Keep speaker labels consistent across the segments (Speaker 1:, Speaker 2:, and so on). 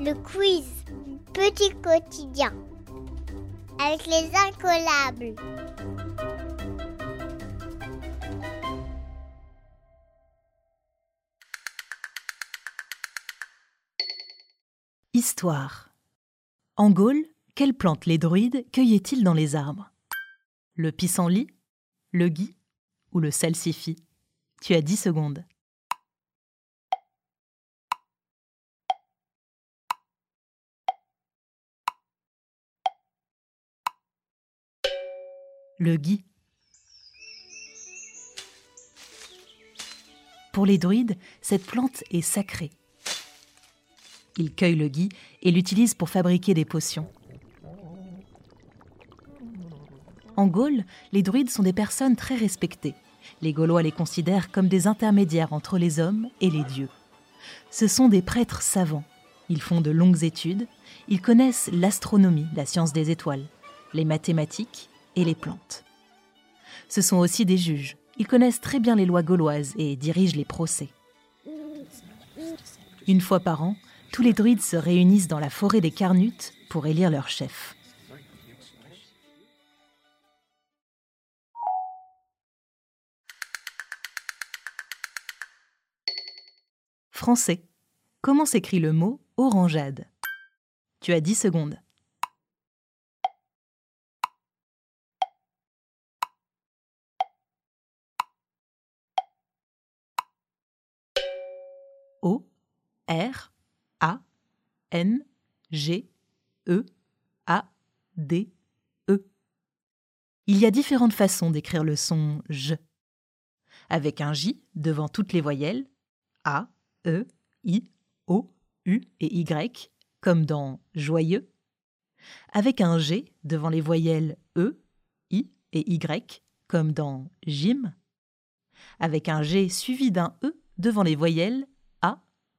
Speaker 1: Le quiz Petit quotidien avec les incollables.
Speaker 2: Histoire. En Gaule, quelles plantes les druides cueillaient-ils dans les arbres? Le pissenlit, le gui ou le salsifis Tu as 10 secondes. Le gui. Pour les druides, cette plante est sacrée. Ils cueillent le gui et l'utilisent pour fabriquer des potions. En Gaule, les druides sont des personnes très respectées. Les Gaulois les considèrent comme des intermédiaires entre les hommes et les dieux. Ce sont des prêtres savants. Ils font de longues études, ils connaissent l'astronomie, la science des étoiles, les mathématiques et les plantes. Ce sont aussi des juges. Ils connaissent très bien les lois gauloises et dirigent les procès. Une fois par an, tous les druides se réunissent dans la forêt des Carnutes pour élire leur chef. Français. Comment s'écrit le mot orangeade? Tu as 10 secondes. O R A N G E A D E. Il y a différentes façons d'écrire le son J. Avec un J devant toutes les voyelles A, E, I, O, U et Y, comme dans joyeux. Avec un G devant les voyelles E, I et Y, comme dans gym. Avec un G suivi d'un E devant les voyelles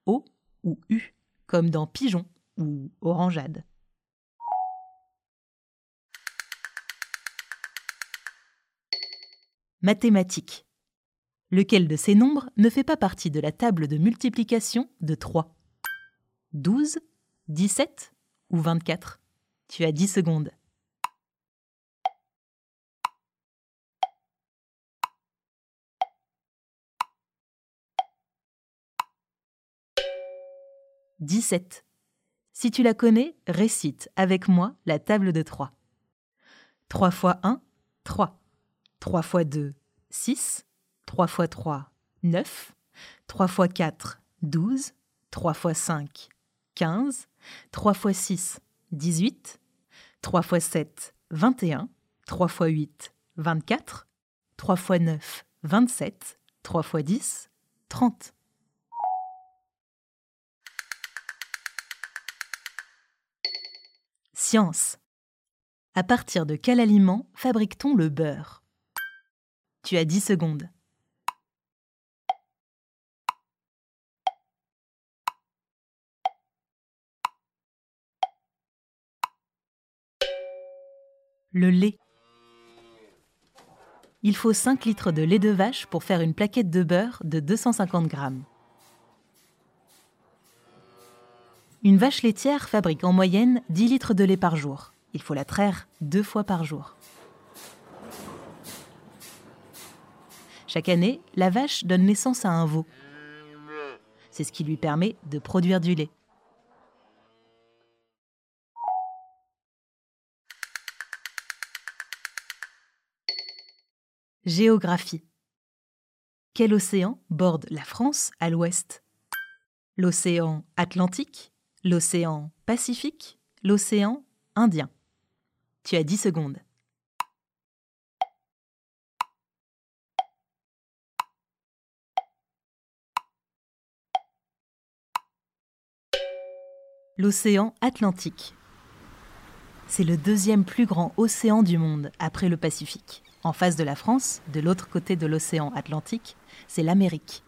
Speaker 2: O ou U, comme dans pigeon ou orangeade. Mathématiques. Lequel de ces nombres ne fait pas partie de la table de multiplication de 3 12, 17 ou 24 Tu as 10 secondes. « 17. Si tu la connais, récite avec moi la table de 3. 3 fois 1, 3. 3 fois 2, 6. 3 fois 3, 9. 3 fois 4, 12. 3 fois 5, 15. 3 fois 6, 18. 3 fois 7, 21. 3 fois 8, 24. 3 fois 9, 27. 3 fois 10, 30. Science. À partir de quel aliment fabrique-t-on le beurre? Tu as 10 secondes. Le lait. Il faut 5 litres de lait de vache pour faire une plaquette de beurre de 250 grammes. Une vache laitière fabrique en moyenne 10 litres de lait par jour. Il faut la traire deux fois par jour. Chaque année, la vache donne naissance à un veau. C'est ce qui lui permet de produire du lait. Géographie. Quel océan borde la France à l'ouest? L'océan Atlantique L'océan Pacifique L'océan Indien Tu as 10 secondes. L'océan Atlantique. C'est le deuxième plus grand océan du monde après le Pacifique. En face de la France, de l'autre côté de l'océan Atlantique, c'est l'Amérique.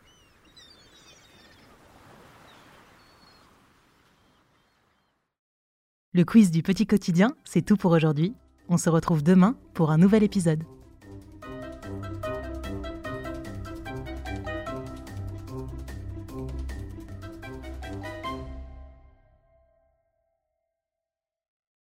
Speaker 2: Le quiz du petit quotidien, c'est tout pour aujourd'hui. On se retrouve demain pour un nouvel épisode.